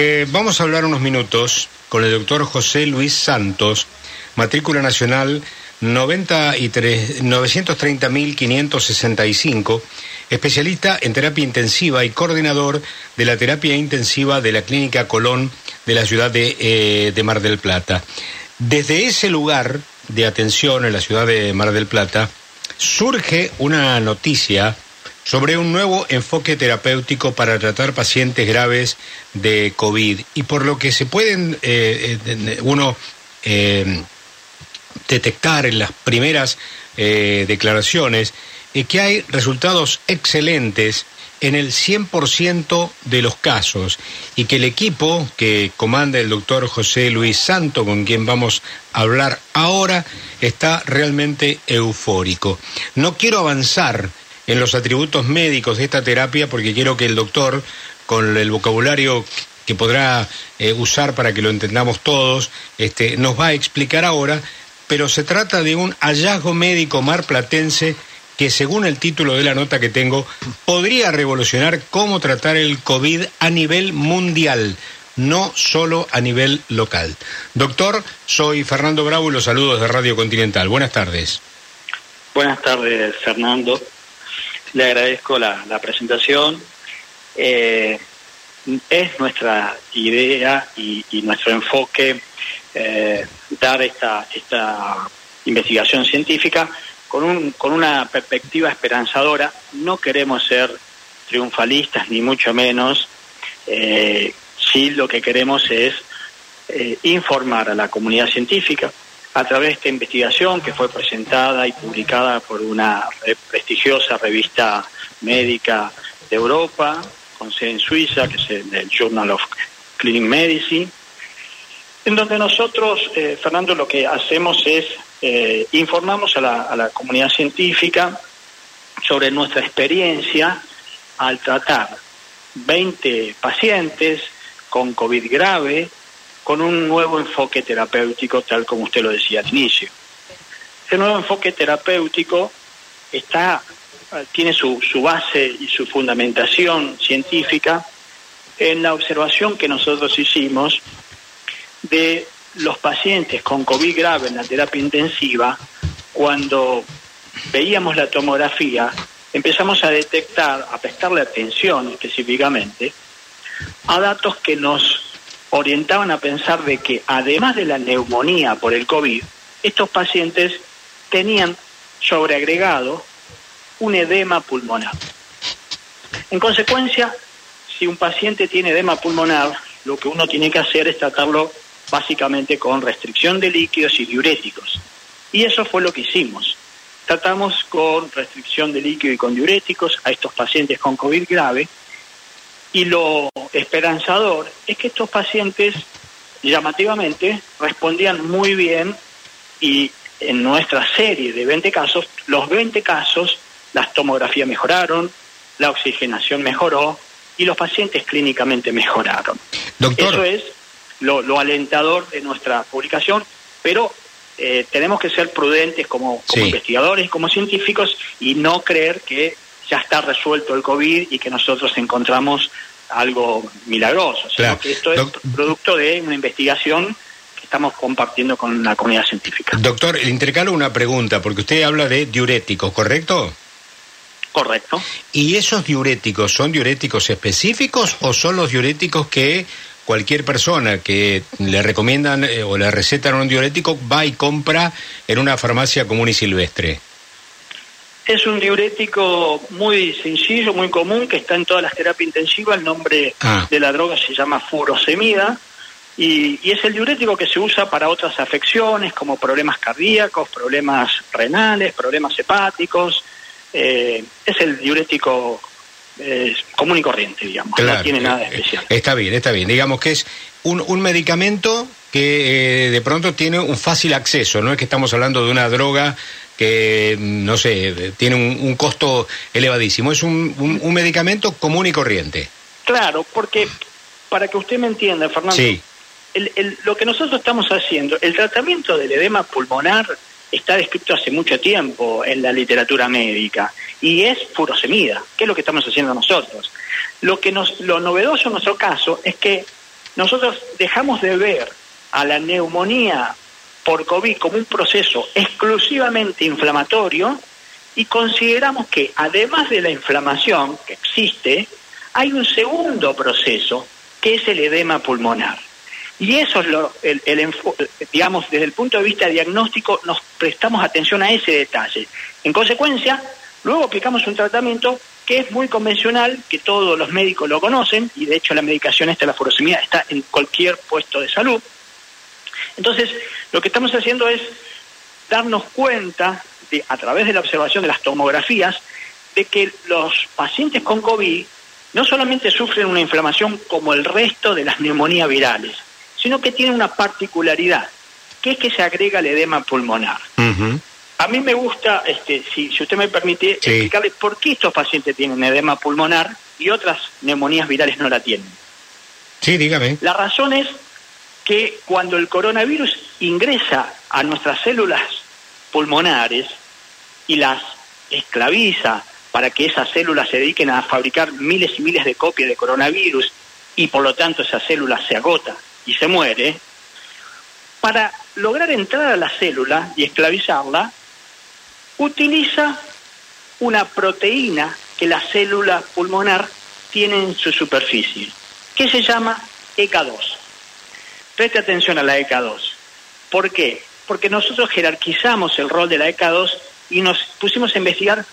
Eh, vamos a hablar unos minutos con el doctor José Luis Santos, matrícula nacional 930.565, especialista en terapia intensiva y coordinador de la terapia intensiva de la Clínica Colón de la ciudad eh, de Mar del Plata. Desde ese lugar de atención en la ciudad de Mar del Plata, surge una noticia sobre un nuevo enfoque terapéutico para tratar pacientes graves de COVID y por lo que se pueden eh, eh, uno eh, detectar en las primeras declaraciones que hay resultados excelentes en el 100% de los casos y que el equipo que comanda el doctor José Luis Santo, con quien vamos a hablar ahora, está realmente eufórico. No quiero avanzar en los atributos médicos de esta terapia porque quiero que el doctor, con el vocabulario que podrá eh, usar para que lo entendamos todos, este, nos va a explicar ahora, pero se trata de un hallazgo médico marplatense que según el título de la nota que tengo, podría revolucionar cómo tratar el COVID a nivel mundial, no solo a nivel local. Doctor, soy Fernando Bravo y los saludos de Radio Continental. Buenas tardes. Buenas tardes, Fernando le agradezco la, presentación. Eh, es nuestra idea y, nuestro enfoque eh, dar esta, investigación científica con, un, con una perspectiva esperanzadora. No queremos ser triunfalistas, ni mucho menos. Eh, sí lo que queremos es informar a la comunidad científica, a través de esta investigación que fue presentada y publicada por una prestigiosa revista médica de Europa, con sede en Suiza, que es el Journal of Clinic Medicine, en donde nosotros, eh, Fernando, lo que hacemos es eh, informamos a la, comunidad científica sobre nuestra experiencia al tratar 20 pacientes con COVID grave con un nuevo enfoque terapéutico, tal como usted lo decía al inicio. Ese nuevo enfoque terapéutico está, tiene su, su base y su fundamentación científica en la observación que nosotros hicimos de los pacientes con COVID grave en la terapia intensiva, cuando veíamos la tomografía, empezamos a detectar, a prestarle atención específicamente, a datos que nos orientaban a pensar de que además de la neumonía por el COVID, estos pacientes tenían sobreagregado un edema pulmonar. En consecuencia, si un paciente tiene edema pulmonar, lo que uno tiene que hacer es tratarlo básicamente con restricción de líquidos y diuréticos. Y eso fue lo que hicimos. Tratamos con restricción de líquido y con diuréticos a estos pacientes con COVID grave y lo esperanzador es que estos pacientes llamativamente respondían muy bien y en nuestra serie de 20 casos, los 20 casos, las tomografías mejoraron, la oxigenación mejoró y los pacientes clínicamente mejoraron. Eso es lo, alentador de nuestra publicación, pero eh, tenemos que ser prudentes como, como investigadores, como científicos y no creer que ya está resuelto el COVID y que nosotros encontramos algo milagroso, sino que esto es producto de una investigación que estamos compartiendo con la comunidad científica. Doctor, le intercalo una pregunta, porque usted habla de diuréticos, ¿correcto? Correcto. ¿Y esos diuréticos son diuréticos específicos o son los diuréticos que cualquier persona que le recomiendan eh, o le recetan un diurético va y compra en una farmacia común y silvestre? Es un diurético muy sencillo, muy común, que está en todas las terapias intensivas. El nombre ah. de la droga se llama furosemida. Y, es el diurético que se usa para otras afecciones como problemas cardíacos, problemas renales, problemas hepáticos. Eh, es el diurético eh, común y corriente, digamos. no tiene nada eh, especial. Está bien, está bien. Digamos que es un, un medicamento que de pronto tiene un fácil acceso. No es que estamos hablando de una droga que, no sé, tiene un, costo elevadísimo. Es un, un, medicamento común y corriente. Claro, porque para que usted me entienda, Fernando, lo que nosotros estamos haciendo, el tratamiento del edema pulmonar está descrito hace mucho tiempo en la literatura médica y es furosemida, que es lo que estamos haciendo nosotros. Lo que nos, lo novedoso en nuestro caso es que nosotros dejamos de ver a la neumonía por COVID como un proceso exclusivamente inflamatorio y consideramos que además de la inflamación que existe, hay un segundo proceso que es el edema pulmonar. Y eso es lo, el, digamos, desde el punto de vista diagnóstico, nos prestamos atención a ese detalle. En consecuencia, luego aplicamos un tratamiento que es muy convencional, que todos los médicos lo conocen, y de hecho la medicación esta, la furosemida, está en cualquier puesto de salud. Entonces, lo que estamos haciendo es darnos cuenta, de, a través de la observación de las tomografías, de que los pacientes con COVID no solamente sufren una inflamación como el resto de las neumonías virales, sino que tiene una particularidad, que es que se agrega el edema pulmonar. A mí me gusta, este, si, si usted me permite, explicarle por qué estos pacientes tienen edema pulmonar y otras neumonías virales no la tienen. Sí, dígame. La razón es que cuando el coronavirus ingresa a nuestras células pulmonares y las esclaviza para que esas células se dediquen a fabricar miles y miles de copias de coronavirus y por lo tanto esa célula se agota y se muere, para lograr entrar a la célula y esclavizarla, utiliza una proteína que la célula pulmonar tiene en su superficie, que se llama ECA2. Preste atención a la ECA2. ¿Por qué? Porque nosotros jerarquizamos el rol de la ECA2 y nos pusimos a investigar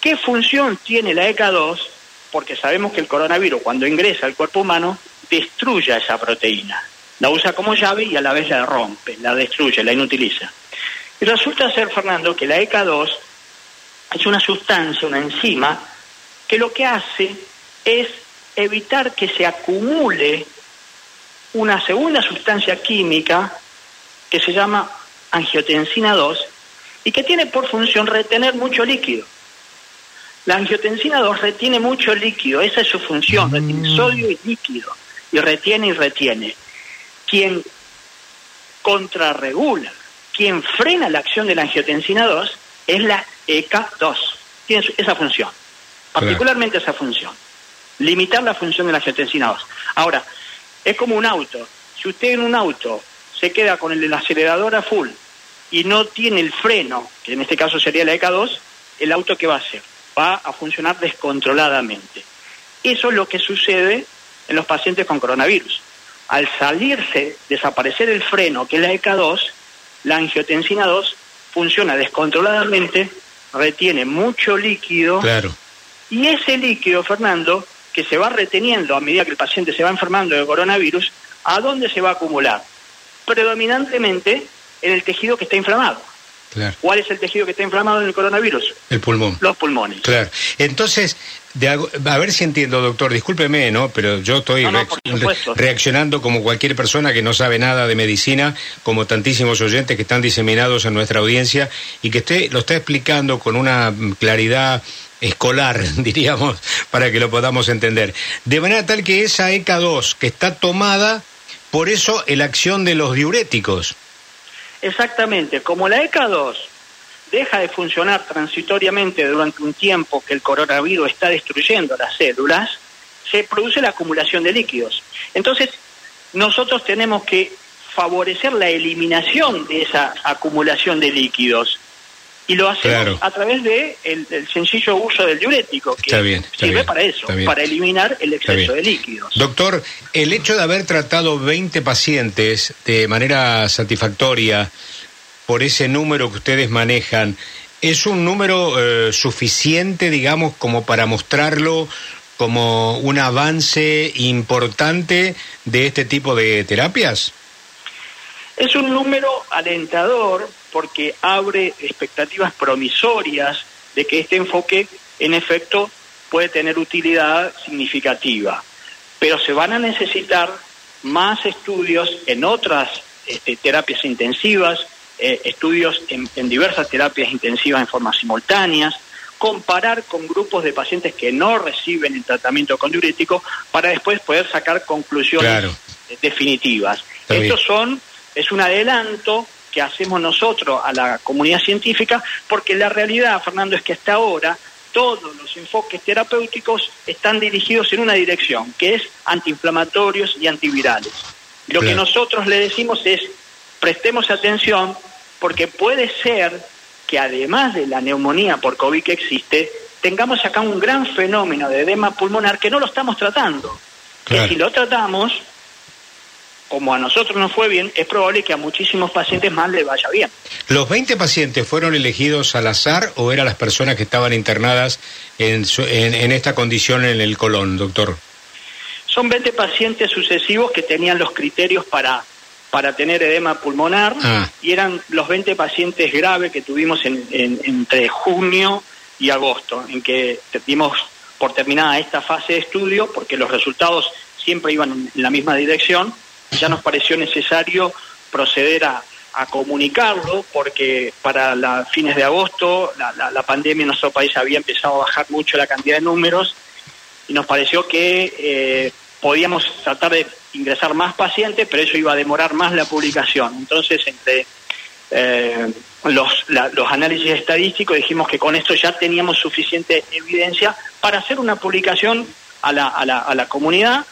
qué función tiene la ECA2, porque sabemos que el coronavirus cuando ingresa al cuerpo humano destruye esa proteína la usa como llave y a la vez la rompe, la destruye, la inutiliza. Y resulta ser, Fernando, que la ECA2 es una sustancia, una enzima, que lo que hace es evitar que se acumule una segunda sustancia química que se llama angiotensina 2 y que tiene por función retener mucho líquido. La angiotensina 2 retiene mucho líquido, esa es su función, retiene mm. sodio y líquido, y retiene y retiene quien contrarregula, quien frena la acción de la angiotensina 2 es la ECA2. Tiene esa función, particularmente esa función. Limitar la función de la angiotensina 2. Ahora, es como un auto. Si usted en un auto se queda con el acelerador a full y no tiene el freno, que en este caso sería la ECA2, el auto ¿qué va a hacer? Va a funcionar descontroladamente. Eso es lo que sucede en los pacientes con coronavirus al salirse, desaparecer el freno, que es la ECA2, la angiotensina 2 funciona descontroladamente, retiene mucho líquido. Claro. Y ese líquido, Fernando, que se va reteniendo a medida que el paciente se va enfermando de coronavirus, ¿a dónde se va a acumular? Predominantemente en el tejido que está inflamado. Claro. ¿Cuál es el tejido que está inflamado en el coronavirus? El pulmón. Los pulmones. Claro. Entonces, a ver si entiendo, doctor, discúlpeme, ¿no? Pero yo estoy reaccionando como cualquier persona que no sabe nada de medicina, como tantísimos oyentes que están diseminados en nuestra audiencia y que usted lo está explicando con una claridad escolar, diríamos, para que lo podamos entender. De manera tal que esa ECA2 que está tomada, por eso la acción de los diuréticos. Exactamente, como la ECA2 deja de funcionar transitoriamente durante un tiempo que el coronavirus está destruyendo las células, se produce la acumulación de líquidos. Entonces, nosotros tenemos que favorecer la eliminación de esa acumulación de líquidos. Y lo hacemos a través de el, sencillo uso del diurético, que sirve para eso, para eliminar el exceso de líquidos. Doctor, el hecho de haber tratado 20 pacientes de manera satisfactoria, por ese número que ustedes manejan, ¿es un número eh, suficiente, digamos, como para mostrarlo como un avance importante de este tipo de terapias? Es un número alentador porque abre expectativas promisorias de que este enfoque, en efecto, puede tener utilidad significativa. Pero se van a necesitar más estudios en otras este, terapias intensivas, eh, estudios en, diversas terapias intensivas en forma simultáneas, comparar con grupos de pacientes que no reciben el tratamiento con diurético para después poder sacar conclusiones definitivas. Estos son, es un adelanto que hacemos nosotros a la comunidad científica, porque la realidad, Fernando, es que hasta ahora todos los enfoques terapéuticos están dirigidos en una dirección, que es antiinflamatorios y antivirales. Lo que nosotros le decimos es, prestemos atención porque puede ser que además de la neumonía por COVID que existe, tengamos acá un gran fenómeno de edema pulmonar que no lo estamos tratando. Que si lo tratamos, como a nosotros nos fue bien, es probable que a muchísimos pacientes más le vaya bien. ¿Los 20 pacientes fueron elegidos al azar o eran las personas que estaban internadas en, en, esta condición en el colon, doctor? Son 20 pacientes sucesivos que tenían los criterios para, para tener edema pulmonar ah. y eran los 20 pacientes graves que tuvimos en, entre junio y agosto, en que dimos por terminada esta fase de estudio porque los resultados siempre iban en la misma dirección ya nos pareció necesario proceder a, comunicarlo porque para la fines de agosto la, pandemia en nuestro país había empezado a bajar mucho la cantidad de números y nos pareció que eh, podíamos tratar de ingresar más pacientes, pero eso iba a demorar más la publicación. Entonces, entre eh, los, los análisis estadísticos dijimos que con esto ya teníamos suficiente evidencia para hacer una publicación a la, a la, a la comunidad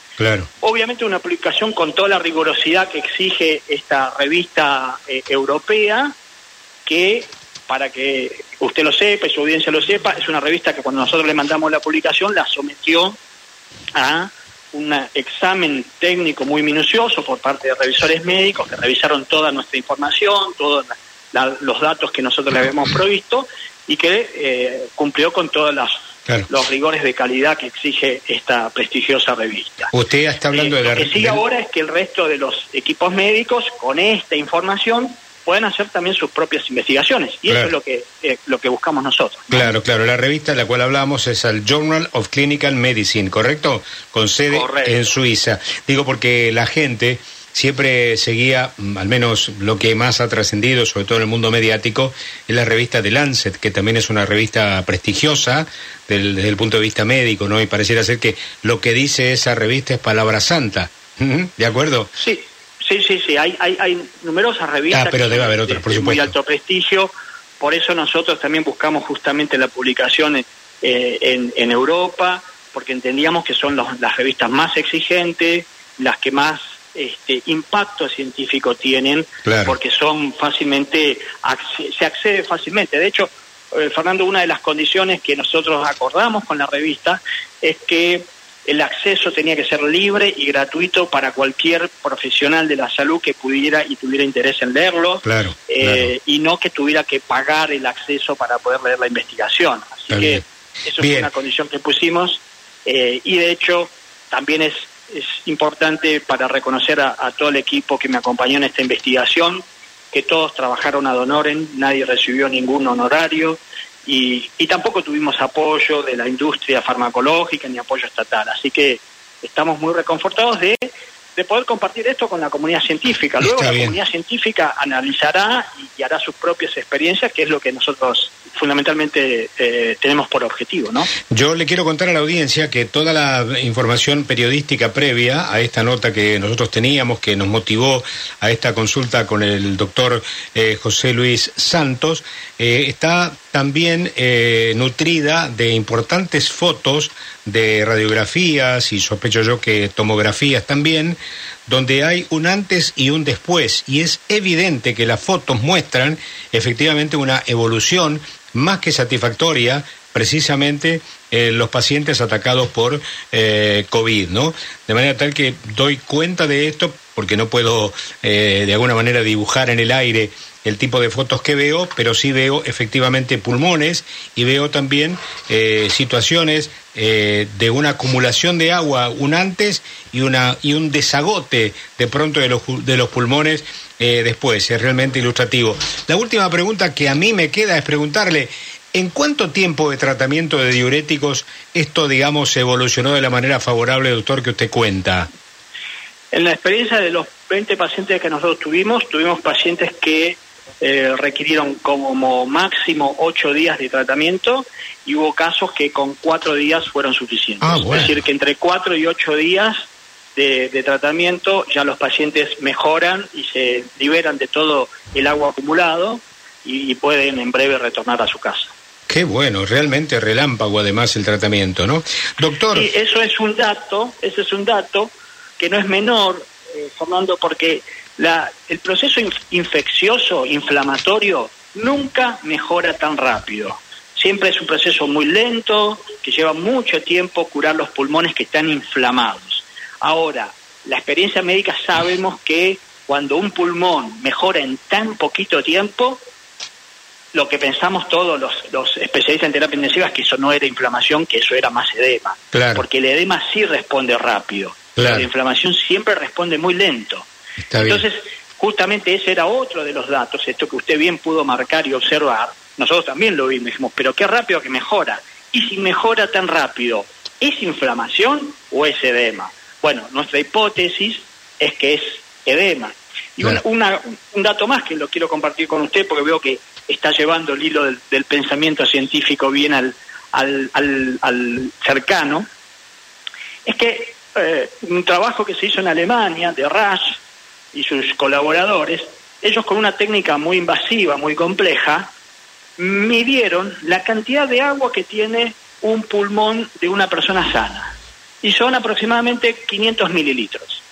Obviamente una publicación con toda la rigurosidad que exige esta revista eh, europea, que para que usted lo sepa y su audiencia lo sepa, es una revista que cuando nosotros le mandamos la publicación la sometió a un examen técnico muy minucioso por parte de revisores médicos que revisaron toda nuestra información, todos los datos que nosotros le habíamos provisto y que eh, cumplió con todas las los rigores de calidad que exige esta prestigiosa revista. Usted está hablando de la... Lo que sigue ahora es que el resto de los equipos médicos, con esta información, pueden hacer también sus propias investigaciones. Y eso es lo que, eh, lo que buscamos nosotros. Claro, claro. La revista de la cual hablamos es el Journal of Clinical Medicine, ¿correcto? Con sede en Suiza. Digo porque la gente siempre seguía, mm, al menos lo que más ha trascendido, sobre todo en el mundo mediático, es la revista The Lancet, que también es una revista prestigiosa desde el punto de vista médico, ¿no? Y pareciera ser que lo que dice esa revista es palabra santa. ¿De acuerdo? Sí, sí, sí, sí. Hay, hay, hay numerosas revistas. Ah, pero debe haber otras, por supuesto. muy alto prestigio. Por eso nosotros también buscamos justamente la publicación eh, en, en Europa, porque entendíamos que son las revistas más exigentes, las que más este, impacto científico tienen, porque son fácilmente, se accede fácilmente. De hecho, eh, Fernando, una de las condiciones que nosotros acordamos con la revista es que el acceso tenía que ser libre y gratuito para cualquier profesional de la salud que pudiera y tuviera interés en leerlo, eh, y no que tuviera que pagar el acceso para poder leer la investigación. Así que eso es una condición que pusimos eh, y de hecho también es es importante para reconocer a, todo el equipo que me acompañó en esta investigación, que todos trabajaron ad honorem, nadie recibió ningún honorario y, y tampoco tuvimos apoyo de la industria farmacológica ni apoyo estatal. Así que estamos muy reconfortados de de poder compartir esto con la comunidad científica. Luego la comunidad científica analizará y, hará sus propias experiencias, que es lo que nosotros fundamentalmente eh, tenemos por objetivo, ¿no? Yo le quiero contar a la audiencia que toda la información periodística previa a esta nota que nosotros teníamos, que nos motivó a esta consulta con el doctor eh, José Luis Santos, eh, está también nutrida de importantes fotos de radiografías y sospecho yo que tomografías también, donde hay un antes y un después. Y es evidente que las fotos muestran efectivamente una evolución más que satisfactoria precisamente en los pacientes atacados por eh, COVID, ¿no? De manera tal que doy cuenta de esto porque no puedo eh, de alguna manera dibujar en el aire el tipo de fotos que veo, pero sí veo efectivamente pulmones y veo también eh, situaciones eh, de una acumulación de agua, un antes y, una, y un desagote de pronto de los, de los pulmones eh, después. Es realmente ilustrativo. La última pregunta que a mí me queda es preguntarle, ¿en cuánto tiempo de tratamiento de diuréticos esto, digamos, evolucionó de la manera favorable, doctor, que usted cuenta? En la experiencia de los 20 pacientes que nosotros tuvimos, tuvimos pacientes que eh, requirieron como máximo ocho días de tratamiento y hubo casos que con cuatro días fueron suficientes. Ah, es decir, que entre cuatro y ocho días de, tratamiento ya los pacientes mejoran y se liberan de todo el agua acumulado y, pueden en breve retornar a su casa. Qué bueno, realmente relámpago además el tratamiento, ¿no? Doctor. Sí, eso es un dato, ese es un dato que no es menor eh, Fernando, porque la, el proceso infeccioso, inflamatorio, nunca mejora tan rápido. Siempre es un proceso muy lento, que lleva mucho tiempo curar los pulmones que están inflamados. Ahora, la experiencia médica sabemos que cuando un pulmón mejora en tan poquito tiempo, lo que pensamos todos los, los, especialistas en terapia intensiva es que eso no era inflamación, que eso era más edema. Porque el edema sí responde rápido. La inflamación siempre responde muy lento. Entonces, justamente ese era otro de los datos, esto que usted bien pudo marcar y observar. Nosotros también lo vimos, dijimos, pero qué rápido que mejora. Y si mejora tan rápido, ¿es inflamación o es edema? Bueno, nuestra hipótesis es que es edema. Y un dato más que lo quiero compartir con usted porque veo que está llevando el hilo del, pensamiento científico bien al, al, cercano, es que eh, un trabajo que se hizo en Alemania de Rasch y sus colaboradores, ellos con una técnica muy invasiva, muy compleja, midieron la cantidad de agua que tiene un pulmón de una persona sana. Y son aproximadamente 500 mililitros.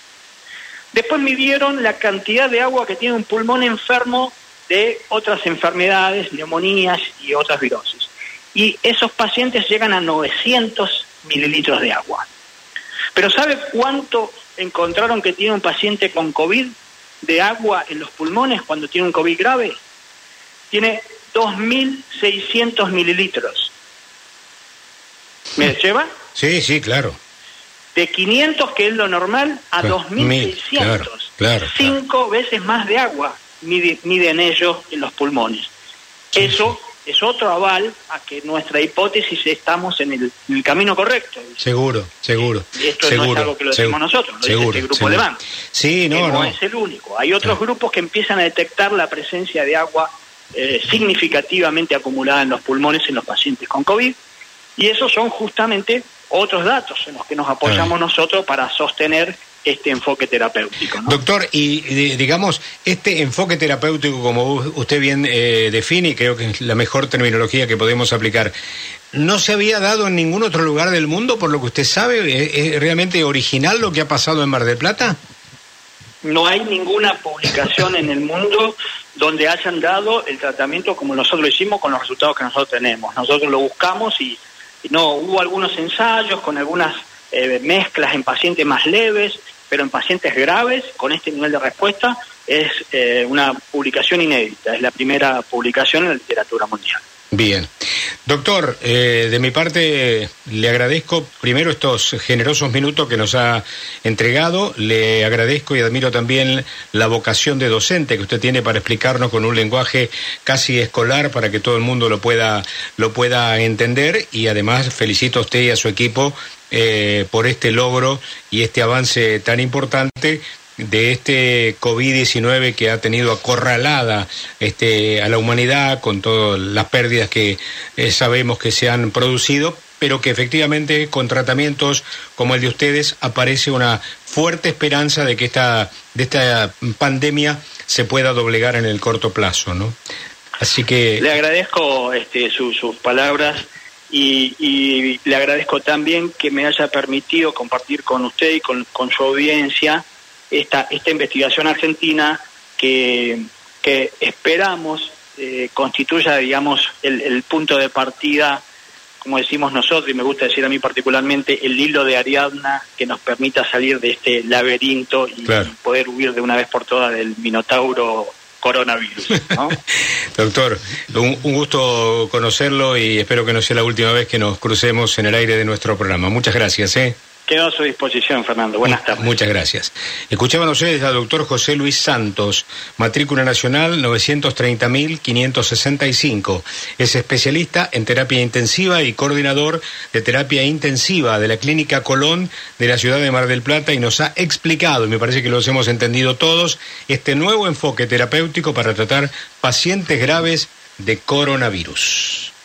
Después midieron la cantidad de agua que tiene un pulmón enfermo de otras enfermedades, neumonías y otras virosis. Y esos pacientes llegan a 900 mililitros de agua. Pero ¿sabe cuánto encontraron que tiene un paciente con COVID de agua en los pulmones cuando tiene un COVID grave? Tiene 2.600 mililitros. ¿Me lleva? Sí, sí, claro. De 500, que es lo normal, a 2.600. Claro, Cinco veces más de agua miden, ellos en los pulmones. Eso es otro aval a que nuestra hipótesis estamos en el, camino correcto. Seguro, seguro. esto no es algo que lo decimos nosotros, lo dice este grupo alemán. Sí, no, no, es el único. Hay otros grupos que empiezan a detectar la presencia de agua eh, significativamente acumulada en los pulmones en los pacientes con COVID. Y esos son justamente otros datos en los que nos apoyamos ah. nosotros para sostener este enfoque terapéutico. Doctor, y digamos, este enfoque terapéutico, como usted bien eh, define, creo que es la mejor terminología que podemos aplicar, ¿no se había dado en ningún otro lugar del mundo, por lo que usted sabe? ¿Es, realmente original lo que ha pasado en Mar del Plata? No hay ninguna publicación en el mundo donde hayan dado el tratamiento como nosotros lo hicimos con los resultados que nosotros tenemos. Nosotros lo buscamos y no hubo algunos ensayos con algunas eh, mezclas en pacientes más leves, pero en pacientes graves, con este nivel de respuesta, es eh, una publicación inédita, es la primera publicación en la literatura mundial. Bien. Doctor, eh, de mi parte le agradezco primero estos generosos minutos que nos ha entregado, le agradezco y admiro también la vocación de docente que usted tiene para explicarnos con un lenguaje casi escolar para que todo el mundo lo pueda, lo pueda entender y además felicito a usted y a su equipo eh, por este logro y este avance tan importante de este COVID-19 que ha tenido acorralada este, a la humanidad con todas las pérdidas que eh, sabemos que se han producido, pero que efectivamente con tratamientos como el de ustedes aparece una fuerte esperanza de que esta, de esta pandemia se pueda doblegar en el corto plazo, ¿no? Así que... Le agradezco este, sus palabras y, le agradezco también que me haya permitido compartir con usted y con, su audiencia esta, esta investigación argentina que, que esperamos eh, constituya, digamos, el, punto de partida, como decimos nosotros, y me gusta decir a mí particularmente, el hilo de Ariadna que nos permita salir de este laberinto y, poder huir de una vez por todas del minotauro coronavirus. ¿no? Doctor, un, gusto conocerlo y espero que no sea la última vez que nos crucemos en el aire de nuestro programa. Muchas gracias. ¿eh? Quedo a su disposición, Fernando. Buenas tardes. Muchas gracias. Escuchaban ustedes al doctor José Luis Santos, matrícula nacional 930.565. Es especialista en terapia intensiva y coordinador de terapia intensiva de la Clínica Colón de la ciudad de Mar del Plata y nos ha explicado, y me parece que los hemos entendido todos, este nuevo enfoque terapéutico para tratar pacientes graves de coronavirus.